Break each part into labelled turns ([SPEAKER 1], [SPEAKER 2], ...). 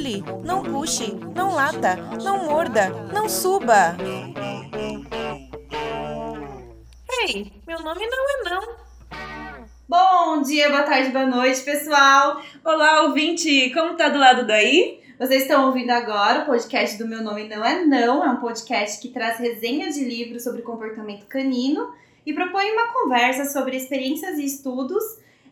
[SPEAKER 1] pule, não puxe, não lata, não morda, não suba. Ei, meu nome não é não.
[SPEAKER 2] Bom dia, boa tarde, boa noite, pessoal.
[SPEAKER 3] Olá, ouvinte, como tá do lado daí?
[SPEAKER 2] Vocês estão ouvindo agora o podcast do Meu Nome Não É Não. É um podcast que traz resenhas de livros sobre comportamento canino e propõe uma conversa sobre experiências e estudos.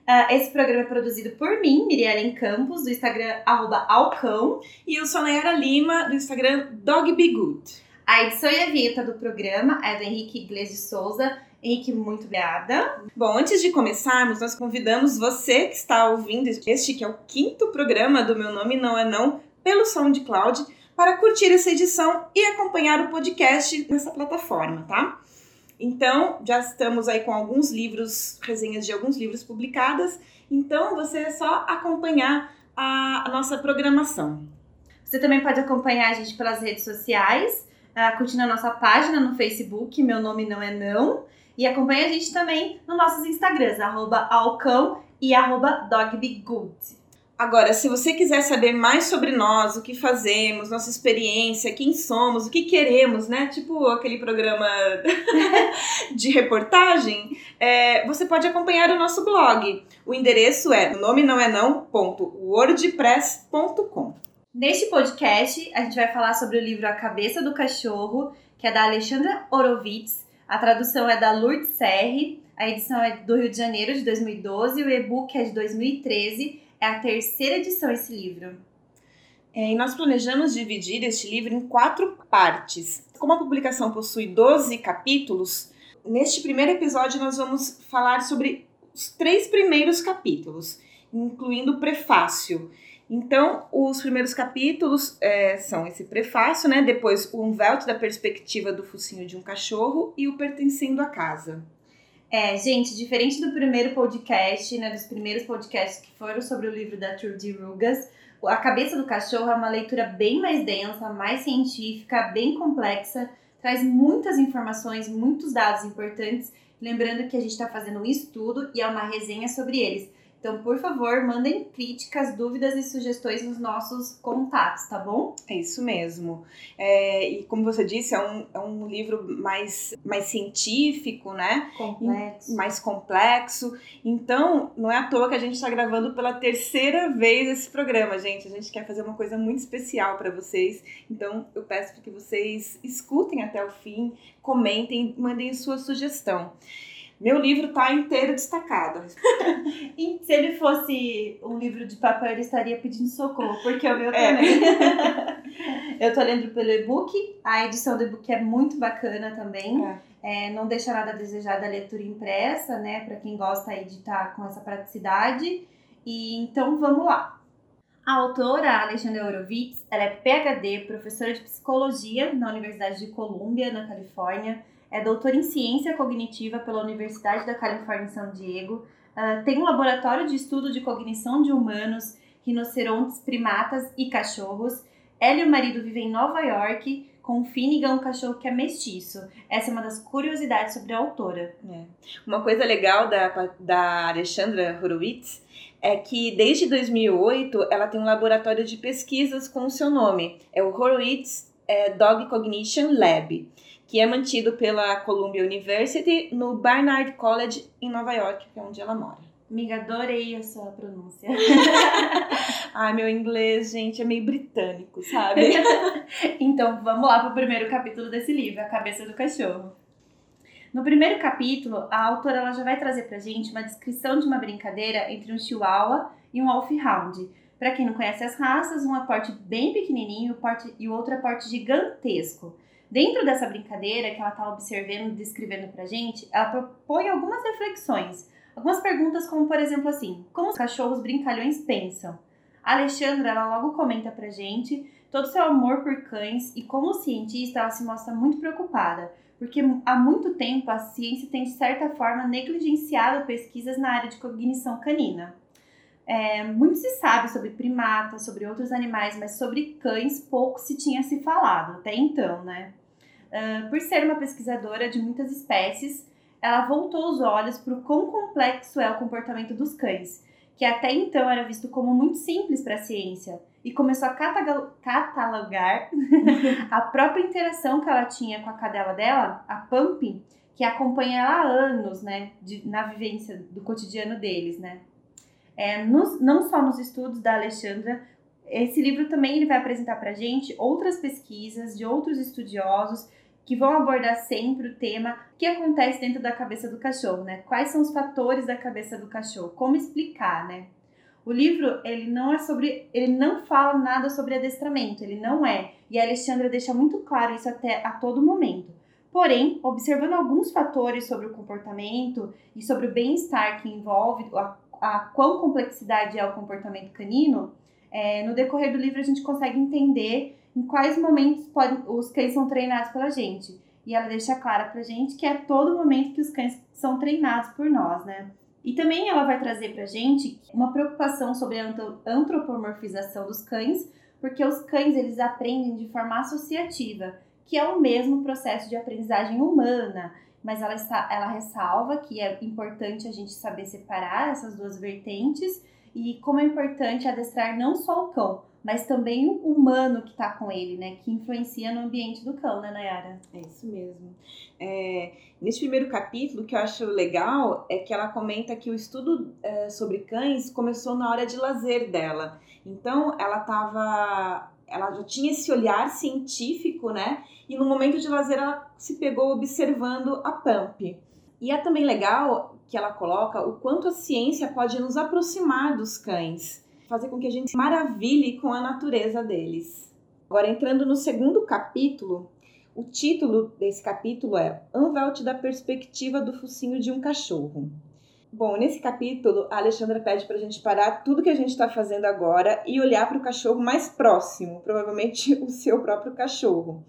[SPEAKER 2] Uh, esse programa é produzido por mim, Miriellen Campos, do Instagram arroba Alcão.
[SPEAKER 3] E eu sou a Nayara Lima, do Instagram Dog Be Good.
[SPEAKER 2] A edição e a vinheta do programa é do Henrique Iglesias de Souza. Henrique, muito obrigada.
[SPEAKER 3] Bom, antes de começarmos, nós convidamos você que está ouvindo este, que é o quinto programa do Meu Nome Não É Não, pelo SoundCloud, para curtir essa edição e acompanhar o podcast nessa plataforma, tá? Então, já estamos aí com alguns livros, resenhas de alguns livros publicadas. Então, você é só acompanhar a, a nossa programação.
[SPEAKER 2] Você também pode acompanhar a gente pelas redes sociais, uh, curtindo a nossa página no Facebook, Meu Nome Não É Não. E acompanha a gente também nos nossos Instagrams, arroba alcão e arroba dogbegood.
[SPEAKER 3] Agora, se você quiser saber mais sobre nós, o que fazemos, nossa experiência, quem somos, o que queremos, né? Tipo aquele programa de reportagem, é, você pode acompanhar o nosso blog. O endereço é nome não é não.wordpress.com.
[SPEAKER 2] Neste podcast, a gente vai falar sobre o livro A Cabeça do Cachorro, que é da Alexandra Horowitz. A tradução é da Lourdes Serri, a edição é do Rio de Janeiro de 2012 e o e-book é de 2013 é a terceira edição esse livro.
[SPEAKER 3] É, e nós planejamos dividir este livro em quatro partes. Como a publicação possui 12 capítulos, neste primeiro episódio nós vamos falar sobre os três primeiros capítulos, incluindo o prefácio. Então, os primeiros capítulos é, são esse prefácio, né? Depois o Umvelt da perspectiva do focinho de um cachorro e o pertencendo à casa.
[SPEAKER 2] É, gente, diferente do primeiro podcast, né, dos primeiros podcasts que foram sobre o livro da Trudy Rugas, A Cabeça do Cachorro é uma leitura bem mais densa, mais científica, bem complexa, traz muitas informações, muitos dados importantes, lembrando que a gente está fazendo um estudo e é uma resenha sobre eles. Então, por favor, mandem críticas, dúvidas e sugestões nos nossos contatos, tá bom?
[SPEAKER 3] É isso mesmo. É, e como você disse, é um, é um livro mais, mais científico, né?
[SPEAKER 2] Complexo.
[SPEAKER 3] E mais complexo. Então, não é à toa que a gente está gravando pela terceira vez esse programa, gente. A gente quer fazer uma coisa muito especial para vocês. Então, eu peço para que vocês escutem até o fim, comentem, mandem sua sugestão. Meu livro tá inteiro destacado.
[SPEAKER 2] e se ele fosse um livro de papel, ele estaria pedindo socorro, porque o meu é. também. eu tô lendo pelo e-book, a edição do e-book é muito bacana também. É. É, não deixa nada a desejar da leitura impressa, né? Para quem gosta aí de estar tá com essa praticidade. E então vamos lá. A autora Alexandra Horowitz, ela é PhD, professora de psicologia na Universidade de Columbia, na Califórnia é doutora em ciência cognitiva pela Universidade da Califórnia em São Diego, uh, tem um laboratório de estudo de cognição de humanos, rinocerontes, primatas e cachorros. Ela e o marido vivem em Nova York com o Finnegan, um cachorro que é mestiço. Essa é uma das curiosidades sobre a autora.
[SPEAKER 3] É. Uma coisa legal da, da Alexandra Horowitz é que desde 2008 ela tem um laboratório de pesquisas com o seu nome. É o Horowitz é, Dog Cognition Lab que é mantido pela Columbia University no Barnard College em Nova York, que é onde ela mora.
[SPEAKER 2] Amiga, adorei a sua pronúncia.
[SPEAKER 3] Ai, meu inglês, gente, é meio britânico, sabe?
[SPEAKER 2] então, vamos lá para o primeiro capítulo desse livro, A Cabeça do Cachorro. No primeiro capítulo, a autora ela já vai trazer pra gente uma descrição de uma brincadeira entre um chihuahua e um wolfhound. Para quem não conhece as raças, um é porte bem pequenininho e o outro é porte gigantesco. Dentro dessa brincadeira que ela está observando, descrevendo pra gente, ela propõe algumas reflexões. Algumas perguntas como, por exemplo, assim, como os cachorros brincalhões pensam? A Alexandra, ela logo comenta pra gente todo o seu amor por cães e como cientista ela se mostra muito preocupada, porque há muito tempo a ciência tem de certa forma negligenciado pesquisas na área de cognição canina. É, muito se sabe sobre primatas, sobre outros animais, mas sobre cães pouco se tinha se falado até então, né? Uh, por ser uma pesquisadora de muitas espécies, ela voltou os olhos para o quão complexo é o comportamento dos cães, que até então era visto como muito simples para a ciência, e começou a catalogar a própria interação que ela tinha com a cadela dela, a Pump, que acompanha ela há anos, né, de, na vivência do cotidiano deles, né. É, nos, não só nos estudos da Alexandra, esse livro também ele vai apresentar para gente outras pesquisas de outros estudiosos que vão abordar sempre o tema que acontece dentro da cabeça do cachorro, né? Quais são os fatores da cabeça do cachorro? Como explicar, né? O livro, ele não é sobre, ele não fala nada sobre adestramento, ele não é. E a Alexandra deixa muito claro isso até a todo momento. Porém, observando alguns fatores sobre o comportamento e sobre o bem-estar que envolve a quão complexidade é o comportamento canino, é, no decorrer do livro a gente consegue entender em quais momentos pode, os cães são treinados pela gente. E ela deixa claro pra gente que é todo momento que os cães são treinados por nós, né? E também ela vai trazer pra gente uma preocupação sobre a antropomorfização dos cães, porque os cães eles aprendem de forma associativa, que é o mesmo processo de aprendizagem humana, mas ela, ela ressalva que é importante a gente saber separar essas duas vertentes e como é importante adestrar não só o cão, mas também o humano que está com ele, né? Que influencia no ambiente do cão, né, Nayara?
[SPEAKER 3] É isso mesmo. É, nesse primeiro capítulo, o que eu acho legal é que ela comenta que o estudo é, sobre cães começou na hora de lazer dela. Então, ela estava ela já tinha esse olhar científico, né? E no momento de lazer ela se pegou observando a Pump. E é também legal que ela coloca o quanto a ciência pode nos aproximar dos cães fazer com que a gente se maravilhe com a natureza deles. Agora, entrando no segundo capítulo, o título desse capítulo é Anvelt da perspectiva do focinho de um cachorro. Bom, nesse capítulo, a Alexandra pede para a gente parar tudo que a gente está fazendo agora e olhar para o cachorro mais próximo, provavelmente o seu próprio cachorro,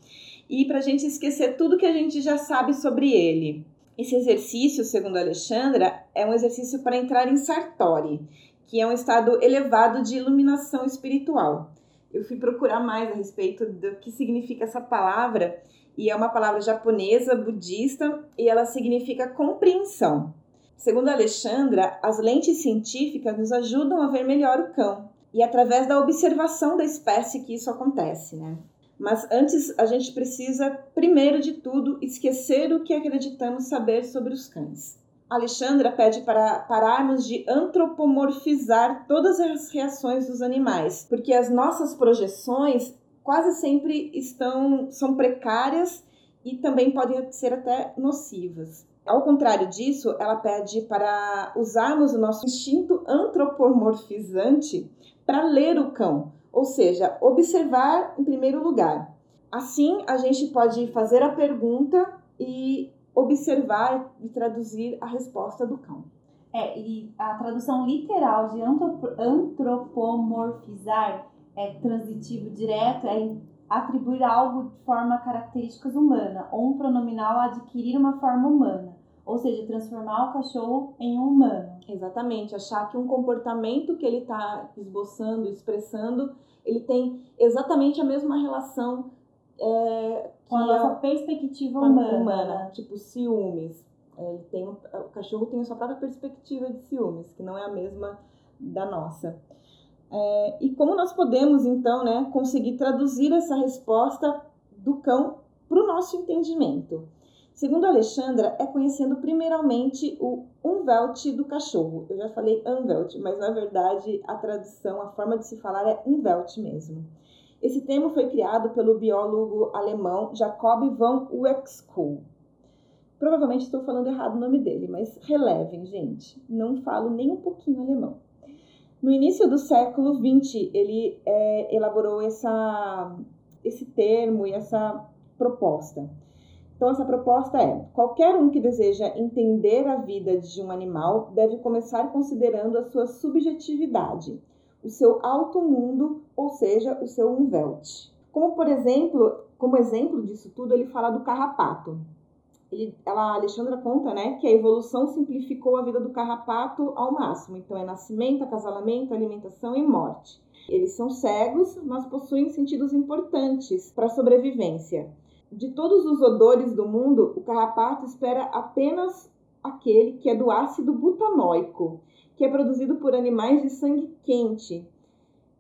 [SPEAKER 3] e para a gente esquecer tudo que a gente já sabe sobre ele. Esse exercício, segundo Alexandra, é um exercício para entrar em Sartori, que é um estado elevado de iluminação espiritual. Eu fui procurar mais a respeito do que significa essa palavra, e é uma palavra japonesa, budista, e ela significa compreensão. Segundo Alexandra, as lentes científicas nos ajudam a ver melhor o cão, e através da observação da espécie que isso acontece, né? Mas antes a gente precisa, primeiro de tudo, esquecer o que acreditamos saber sobre os cães. Alexandra pede para pararmos de antropomorfizar todas as reações dos animais, porque as nossas projeções quase sempre estão são precárias e também podem ser até nocivas. Ao contrário disso, ela pede para usarmos o nosso instinto antropomorfizante para ler o cão, ou seja, observar em primeiro lugar. Assim, a gente pode fazer a pergunta e observar e traduzir a resposta do cão.
[SPEAKER 2] É, e a tradução literal de antropomorfizar é transitivo direto, é atribuir algo de forma características humana, ou um pronominal adquirir uma forma humana, ou seja, transformar o cachorro em um humano.
[SPEAKER 3] Exatamente, achar que um comportamento que ele está esboçando, expressando, ele tem exatamente a mesma relação é,
[SPEAKER 2] com a nossa perspectiva humana. humana.
[SPEAKER 3] Tipo, ciúmes. É, ele tem, o cachorro tem a sua própria perspectiva de ciúmes, que não é a mesma da nossa. É, e como nós podemos, então, né, conseguir traduzir essa resposta do cão para o nosso entendimento? Segundo Alexandra, é conhecendo primeiramente o umvelt do cachorro. Eu já falei unvelt, mas na verdade a tradução, a forma de se falar é umvelt mesmo. Esse termo foi criado pelo biólogo alemão Jacob von Uexküll. Provavelmente estou falando errado o nome dele, mas relevem, gente. Não falo nem um pouquinho alemão. No início do século XX, ele é, elaborou essa, esse termo e essa proposta. Então, essa proposta é: qualquer um que deseja entender a vida de um animal deve começar considerando a sua subjetividade, o seu alto mundo, ou seja, o seu umwelt. Como por exemplo, como exemplo disso tudo, ele fala do carrapato. Ele, ela, a Alexandra conta, né, que a evolução simplificou a vida do carrapato ao máximo. Então é nascimento, acasalamento, alimentação e morte. Eles são cegos, mas possuem sentidos importantes para a sobrevivência. De todos os odores do mundo, o carrapato espera apenas aquele que é do ácido butanóico, que é produzido por animais de sangue quente.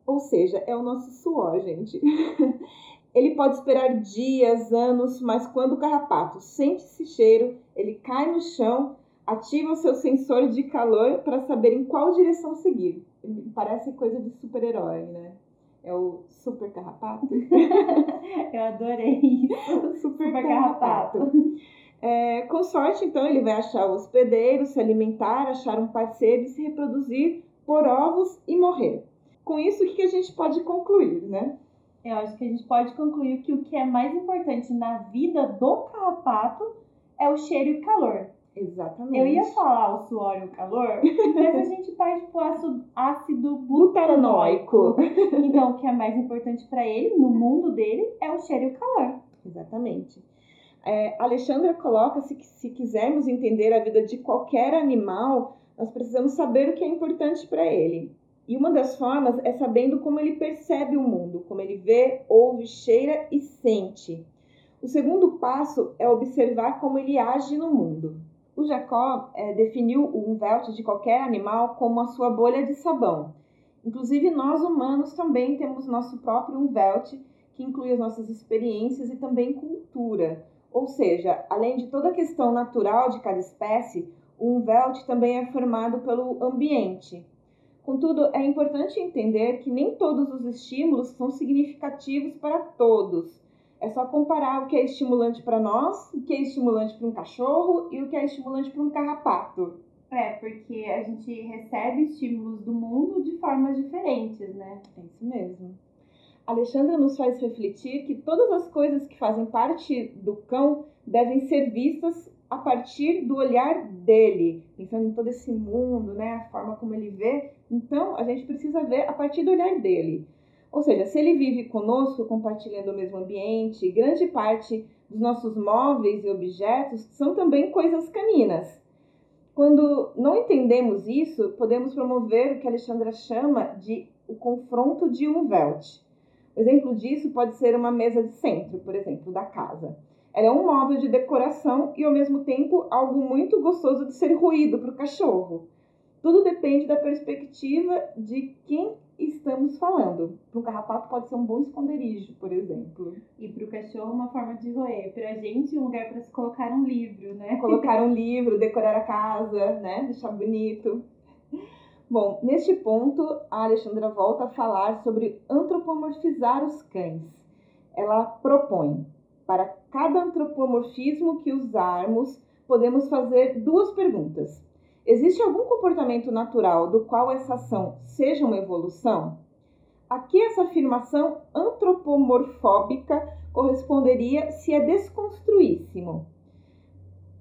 [SPEAKER 3] Ou seja, é o nosso suor, gente. Ele pode esperar dias, anos, mas quando o carrapato sente esse cheiro, ele cai no chão, ativa o seu sensor de calor para saber em qual direção seguir. Parece coisa de super-herói, né? É o super carrapato.
[SPEAKER 2] Eu adorei isso.
[SPEAKER 3] Super, super carrapato. carrapato. É, com sorte, então, ele vai achar o hospedeiro, se alimentar, achar um parceiro e se reproduzir por ovos e morrer. Com isso, o que a gente pode concluir, né?
[SPEAKER 2] Eu acho que a gente pode concluir que o que é mais importante na vida do carrapato é o cheiro e o calor.
[SPEAKER 3] Exatamente.
[SPEAKER 2] Eu ia falar o suor e o calor, mas a gente parte pro ácido, ácido butanóico. Então, o que é mais importante para ele, no mundo dele, é o cheiro e o calor.
[SPEAKER 3] Exatamente. É, Alexandra coloca se, se quisermos entender a vida de qualquer animal, nós precisamos saber o que é importante para ele. E uma das formas é sabendo como ele percebe o mundo, como ele vê, ouve, cheira e sente. O segundo passo é observar como ele age no mundo. O Jacó é, definiu o umvelt de qualquer animal como a sua bolha de sabão. Inclusive, nós humanos também temos nosso próprio umvelt, que inclui as nossas experiências e também cultura. Ou seja, além de toda a questão natural de cada espécie, o umvelt também é formado pelo ambiente. Contudo, é importante entender que nem todos os estímulos são significativos para todos. É só comparar o que é estimulante para nós, o que é estimulante para um cachorro e o que é estimulante para um carrapato.
[SPEAKER 2] É, porque a gente recebe estímulos do mundo de formas diferentes, né?
[SPEAKER 3] É isso mesmo. Alexandra nos faz refletir que todas as coisas que fazem parte do cão devem ser vistas a partir do olhar dele, pensando em todo esse mundo, né, a forma como ele vê. Então, a gente precisa ver a partir do olhar dele. Ou seja, se ele vive conosco, compartilhando o mesmo ambiente, grande parte dos nossos móveis e objetos são também coisas caninas. Quando não entendemos isso, podemos promover o que Alexandra chama de o confronto de um velt. Exemplo disso pode ser uma mesa de centro, por exemplo, da casa. Ela é um móvel de decoração e, ao mesmo tempo, algo muito gostoso de ser ruído para o cachorro. Tudo depende da perspectiva de quem estamos falando. Para o carrapato pode ser um bom esconderijo, por exemplo.
[SPEAKER 2] E para o cachorro uma forma de roer. Para a gente um lugar para se colocar um livro, né?
[SPEAKER 3] Colocar um livro, decorar a casa, né? Deixar bonito. Bom, neste ponto, a Alexandra volta a falar sobre antropomorfizar os cães. Ela propõe, para cada antropomorfismo que usarmos, podemos fazer duas perguntas. Existe algum comportamento natural do qual essa ação seja uma evolução? Aqui essa afirmação antropomorfóbica corresponderia se é desconstruíssimo.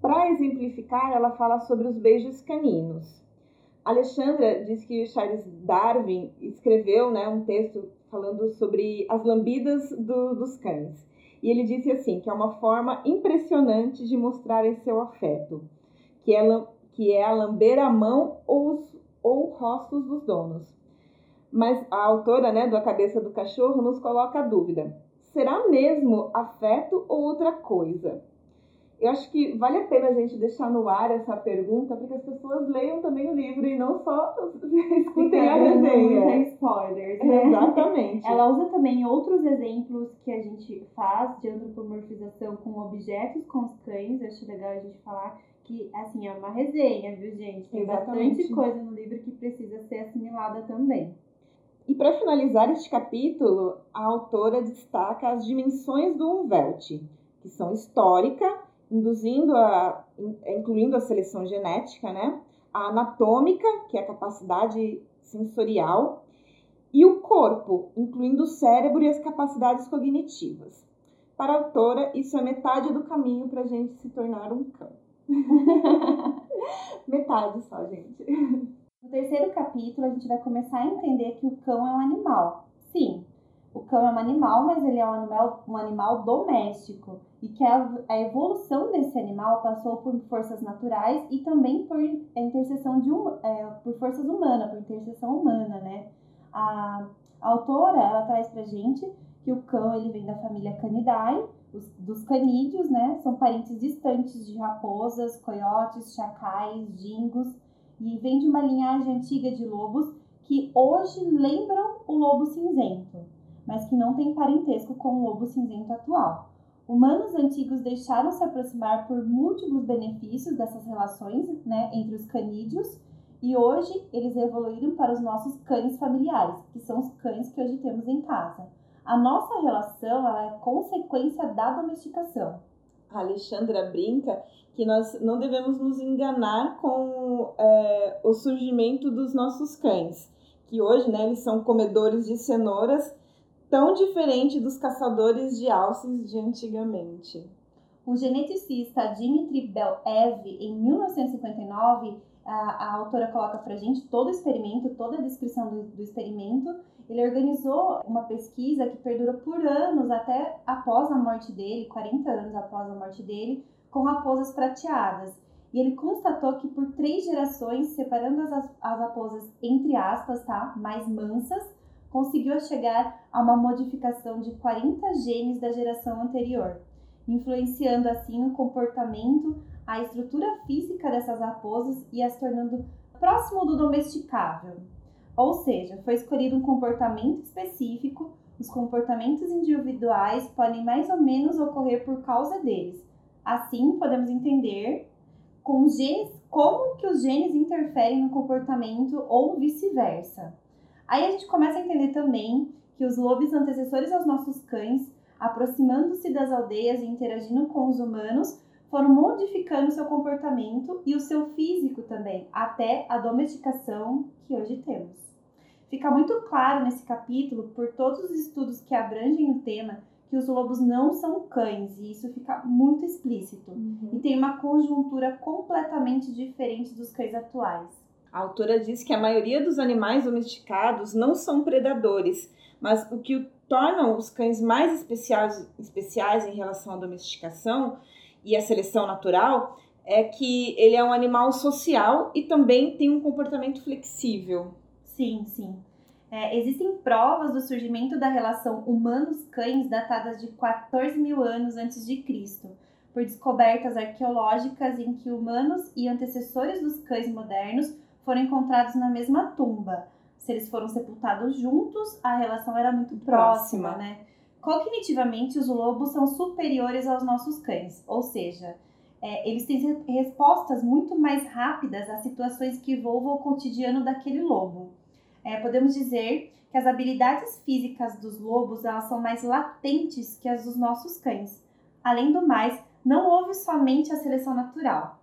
[SPEAKER 3] Para exemplificar, ela fala sobre os beijos caninos. Alexandra diz que Charles Darwin escreveu né, um texto falando sobre as lambidas do, dos cães. E ele disse assim, que é uma forma impressionante de mostrarem seu afeto, que é, que é a lamber a mão ou os ou rostos dos donos. Mas a autora né, do A Cabeça do Cachorro nos coloca a dúvida: será mesmo afeto ou outra coisa? Eu acho que vale a pena a gente deixar no ar essa pergunta, porque as pessoas leiam também o livro e não só escutem a resenha.
[SPEAKER 2] Spoilers, né?
[SPEAKER 3] Exatamente.
[SPEAKER 2] Ela usa também outros exemplos que a gente faz de antropomorfização com objetos com os cães. Eu acho legal a gente falar que, assim, é uma resenha, viu, gente? Tem Exatamente. bastante coisa no livro que precisa ser assimilada também.
[SPEAKER 3] E para finalizar este capítulo, a autora destaca as dimensões do Umvelt, que são histórica, induzindo a, incluindo a seleção genética, né? A anatômica, que é a capacidade sensorial, e o corpo, incluindo o cérebro e as capacidades cognitivas. Para a autora, isso é metade do caminho para a gente se tornar um cão. metade só, gente.
[SPEAKER 2] No terceiro capítulo, a gente vai começar a entender que o cão é um animal. Sim, o cão é um animal, mas ele é um animal, um animal doméstico e que a, a evolução desse animal passou por forças naturais e também por interseção de é, por forças humanas, por interseção humana, né? A, a autora ela traz para gente que o cão ele vem da família Canidae, os, dos canídeos, né? São parentes distantes de raposas, coiotes, chacais, dingos e vem de uma linhagem antiga de lobos que hoje lembram o lobo cinzento, mas que não tem parentesco com o lobo cinzento atual. Humanos antigos deixaram se aproximar por múltiplos benefícios dessas relações né, entre os canídeos e hoje eles evoluíram para os nossos cães familiares, que são os cães que hoje temos em casa. A nossa relação ela é consequência da domesticação.
[SPEAKER 3] A Alexandra brinca que nós não devemos nos enganar com é, o surgimento dos nossos cães, que hoje né, eles são comedores de cenouras tão diferente dos caçadores de alces de antigamente.
[SPEAKER 2] O geneticista Dimitri Belev, em 1959, a, a autora coloca para gente todo o experimento, toda a descrição do, do experimento. Ele organizou uma pesquisa que perdurou por anos, até após a morte dele, 40 anos após a morte dele, com raposas prateadas. E ele constatou que por três gerações, separando as, as raposas entre aspas, tá, mais mansas, conseguiu chegar a uma modificação de 40 genes da geração anterior, influenciando assim o comportamento, a estrutura física dessas raposas e as tornando próximo do domesticável. Ou seja, foi escolhido um comportamento específico, os comportamentos individuais podem mais ou menos ocorrer por causa deles. Assim, podemos entender com genes como que os genes interferem no comportamento ou vice-versa. Aí a gente começa a entender também que os lobos antecessores aos nossos cães, aproximando-se das aldeias e interagindo com os humanos, foram modificando seu comportamento e o seu físico também, até a domesticação que hoje temos. Fica muito claro nesse capítulo, por todos os estudos que abrangem o tema, que os lobos não são cães, e isso fica muito explícito. Uhum. E tem uma conjuntura completamente diferente dos cães atuais.
[SPEAKER 3] A autora diz que a maioria dos animais domesticados não são predadores, mas o que torna os cães mais especiais, especiais em relação à domesticação e à seleção natural é que ele é um animal social e também tem um comportamento flexível.
[SPEAKER 2] Sim, sim. É, existem provas do surgimento da relação humanos-cães datadas de 14 mil anos antes de Cristo, por descobertas arqueológicas em que humanos e antecessores dos cães modernos foram encontrados na mesma tumba. Se eles foram sepultados juntos, a relação era muito próxima, próxima. né? Cognitivamente, os lobos são superiores aos nossos cães, ou seja, é, eles têm respostas muito mais rápidas às situações que envolvam o cotidiano daquele lobo. É, podemos dizer que as habilidades físicas dos lobos elas são mais latentes que as dos nossos cães. Além do mais, não houve somente a seleção natural.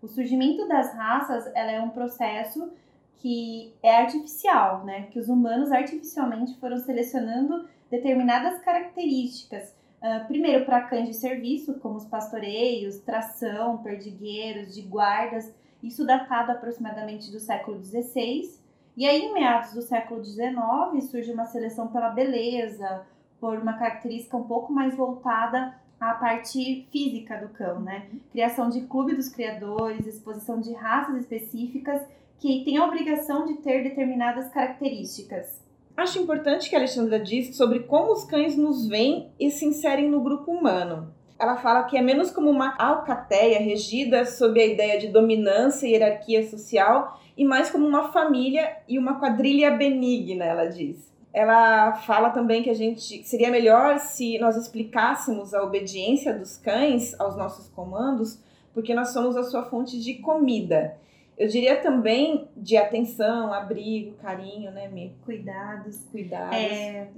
[SPEAKER 2] O surgimento das raças ela é um processo que é artificial, né? Que os humanos artificialmente foram selecionando determinadas características. Uh, primeiro para cães de serviço, como os pastoreios, tração, perdigueiros, de guardas, isso datado aproximadamente do século XVI. E aí, em meados do século XIX, surge uma seleção pela beleza, por uma característica um pouco mais voltada a parte física do cão, né? Criação de clube dos criadores, exposição de raças específicas que têm a obrigação de ter determinadas características.
[SPEAKER 3] Acho importante que a Alexandra disse sobre como os cães nos veem e se inserem no grupo humano. Ela fala que é menos como uma alcateia regida sob a ideia de dominância e hierarquia social e mais como uma família e uma quadrilha benigna, ela diz ela fala também que a gente seria melhor se nós explicássemos a obediência dos cães aos nossos comandos, porque nós somos a sua fonte de comida. Eu diria também de atenção, abrigo, carinho, né, Mi?
[SPEAKER 2] Cuidados.
[SPEAKER 3] Cuidados.
[SPEAKER 2] É,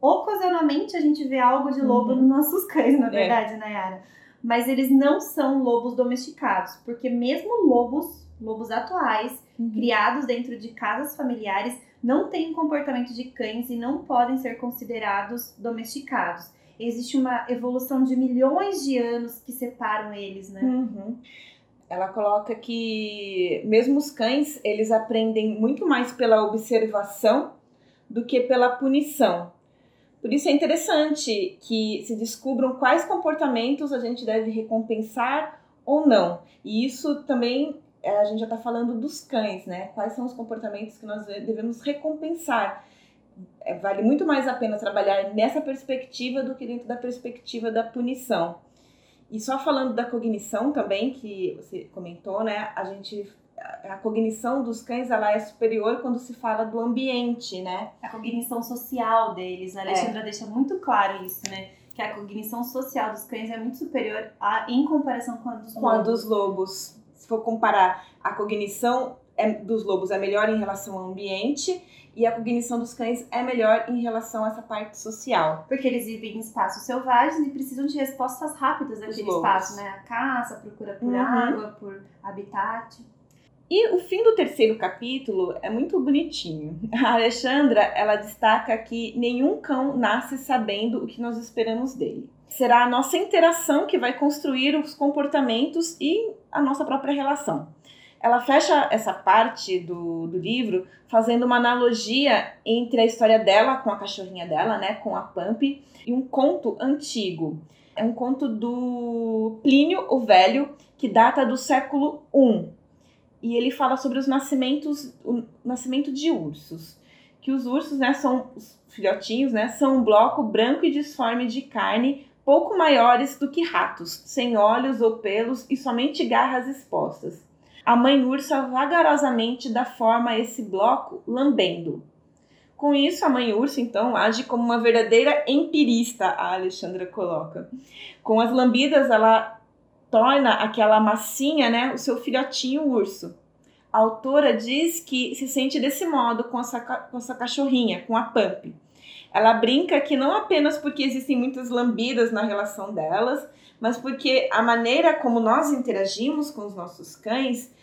[SPEAKER 2] ocasionalmente a gente vê algo de lobo uhum. nos nossos cães, na é. verdade, é. Nayara. Mas eles não são lobos domesticados, porque mesmo lobos, lobos atuais, uhum. criados dentro de casas familiares, não têm comportamento de cães e não podem ser considerados domesticados. Existe uma evolução de milhões de anos que separam eles, né?
[SPEAKER 3] Uhum. Ela coloca que mesmo os cães, eles aprendem muito mais pela observação do que pela punição. Por isso é interessante que se descubram quais comportamentos a gente deve recompensar ou não. E isso também a gente já está falando dos cães, né? Quais são os comportamentos que nós devemos recompensar? É, vale muito mais a pena trabalhar nessa perspectiva do que dentro da perspectiva da punição. E só falando da cognição também, que você comentou, né? A gente a cognição dos cães ela é superior quando se fala do ambiente, né?
[SPEAKER 2] A cognição social deles, né? A Alexandra é. deixa muito claro isso, né? Que a cognição social dos cães é muito superior a, em comparação com a dos
[SPEAKER 3] com
[SPEAKER 2] lobos.
[SPEAKER 3] Com a dos lobos. Se for comparar a cognição é, dos lobos é melhor em relação ao ambiente e a cognição dos cães é melhor em relação a essa parte social.
[SPEAKER 2] Porque eles vivem em espaços selvagens e precisam de respostas rápidas naquele espaço, né? A caça, a procura por uhum. água, por habitat.
[SPEAKER 3] E o fim do terceiro capítulo é muito bonitinho. A Alexandra, ela destaca que nenhum cão nasce sabendo o que nós esperamos dele. Será a nossa interação que vai construir os comportamentos e a nossa própria relação ela fecha essa parte do, do livro fazendo uma analogia entre a história dela com a cachorrinha dela, né, com a Pump, e um conto antigo. É um conto do Plínio o Velho, que data do século I. E ele fala sobre os nascimentos, o nascimento de ursos. Que os ursos, né, são os filhotinhos, né, são um bloco branco e disforme de carne pouco maiores do que ratos, sem olhos ou pelos e somente garras expostas a mãe ursa vagarosamente dá forma a esse bloco lambendo. Com isso, a mãe ursa, então, age como uma verdadeira empirista, a Alexandra coloca. Com as lambidas, ela torna aquela massinha, né, o seu filhotinho urso. A autora diz que se sente desse modo com essa, com essa cachorrinha, com a Pump. Ela brinca que não apenas porque existem muitas lambidas na relação delas, mas porque a maneira como nós interagimos com os nossos cães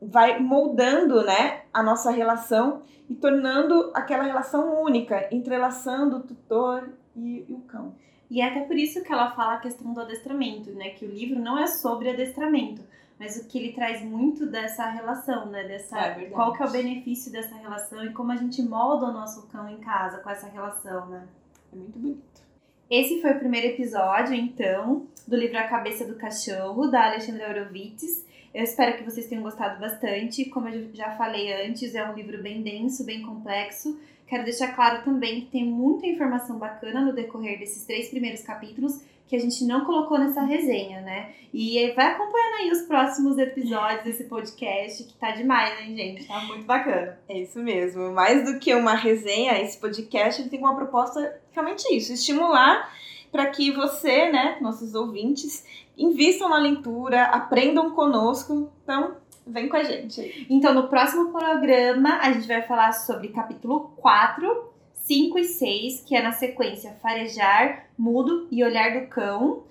[SPEAKER 3] vai moldando, né, a nossa relação e tornando aquela relação única, entrelaçando o tutor e, e o cão.
[SPEAKER 2] E é até por isso que ela fala a questão do adestramento, né, que o livro não é sobre adestramento, mas o que ele traz muito dessa relação, né, dessa é qual que é o benefício dessa relação e como a gente molda o nosso cão em casa com essa relação, né?
[SPEAKER 3] É muito bonito.
[SPEAKER 2] Esse foi o primeiro episódio, então, do livro A Cabeça do Cachorro, da Alexandra Orovitz. Eu espero que vocês tenham gostado bastante. Como eu já falei antes, é um livro bem denso, bem complexo. Quero deixar claro também que tem muita informação bacana no decorrer desses três primeiros capítulos que a gente não colocou nessa resenha, né? E vai acompanhando aí os próximos episódios desse podcast, que tá demais, hein, gente? Tá muito bacana.
[SPEAKER 3] É isso mesmo. Mais do que uma resenha, esse podcast ele tem uma proposta realmente isso, estimular para que você, né, nossos ouvintes, invistam na leitura, aprendam conosco. Então, vem com a gente.
[SPEAKER 2] Então, no próximo programa, a gente vai falar sobre capítulo 4, 5 e 6, que é na sequência Farejar, Mudo e Olhar do Cão.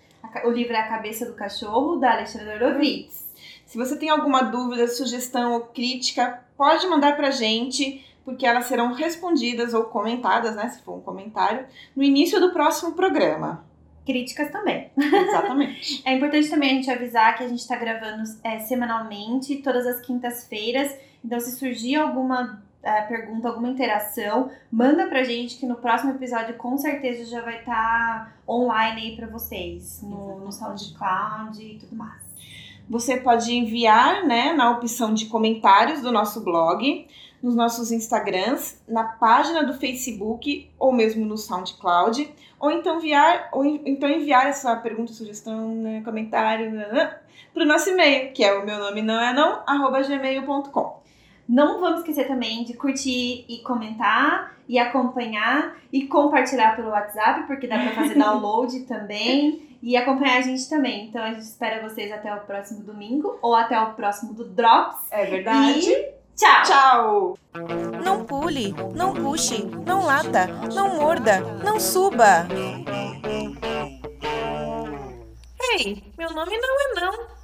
[SPEAKER 2] O livro é A Cabeça do Cachorro, da Alexandra Horowitz.
[SPEAKER 3] Se você tem alguma dúvida, sugestão ou crítica, pode mandar pra gente, porque elas serão respondidas ou comentadas, né, se for um comentário, no início do próximo programa
[SPEAKER 2] críticas também.
[SPEAKER 3] Exatamente.
[SPEAKER 2] é importante também a gente avisar que a gente está gravando é, semanalmente, todas as quintas-feiras. Então, se surgir alguma é, pergunta, alguma interação, manda pra gente que no próximo episódio com certeza já vai estar tá online aí pra vocês, no, no SoundCloud e tudo mais.
[SPEAKER 3] Você pode enviar, né, na opção de comentários do nosso blog, nos nossos Instagrams, na página do Facebook ou mesmo no SoundCloud ou então enviar, ou então enviar essa pergunta, sugestão, né, comentário né, né para o nosso e-mail, que é o meu nome não é não, arroba gmail.com.
[SPEAKER 2] Não vamos esquecer também de curtir e comentar e acompanhar e compartilhar pelo WhatsApp, porque dá para fazer download também e acompanhar a gente também. Então a gente espera vocês até o próximo domingo ou até o próximo do Drops.
[SPEAKER 3] É verdade.
[SPEAKER 2] E tchau.
[SPEAKER 3] Tchau.
[SPEAKER 1] Não pule, não puxe, não lata, não morda, não suba. Ei, meu nome não é não.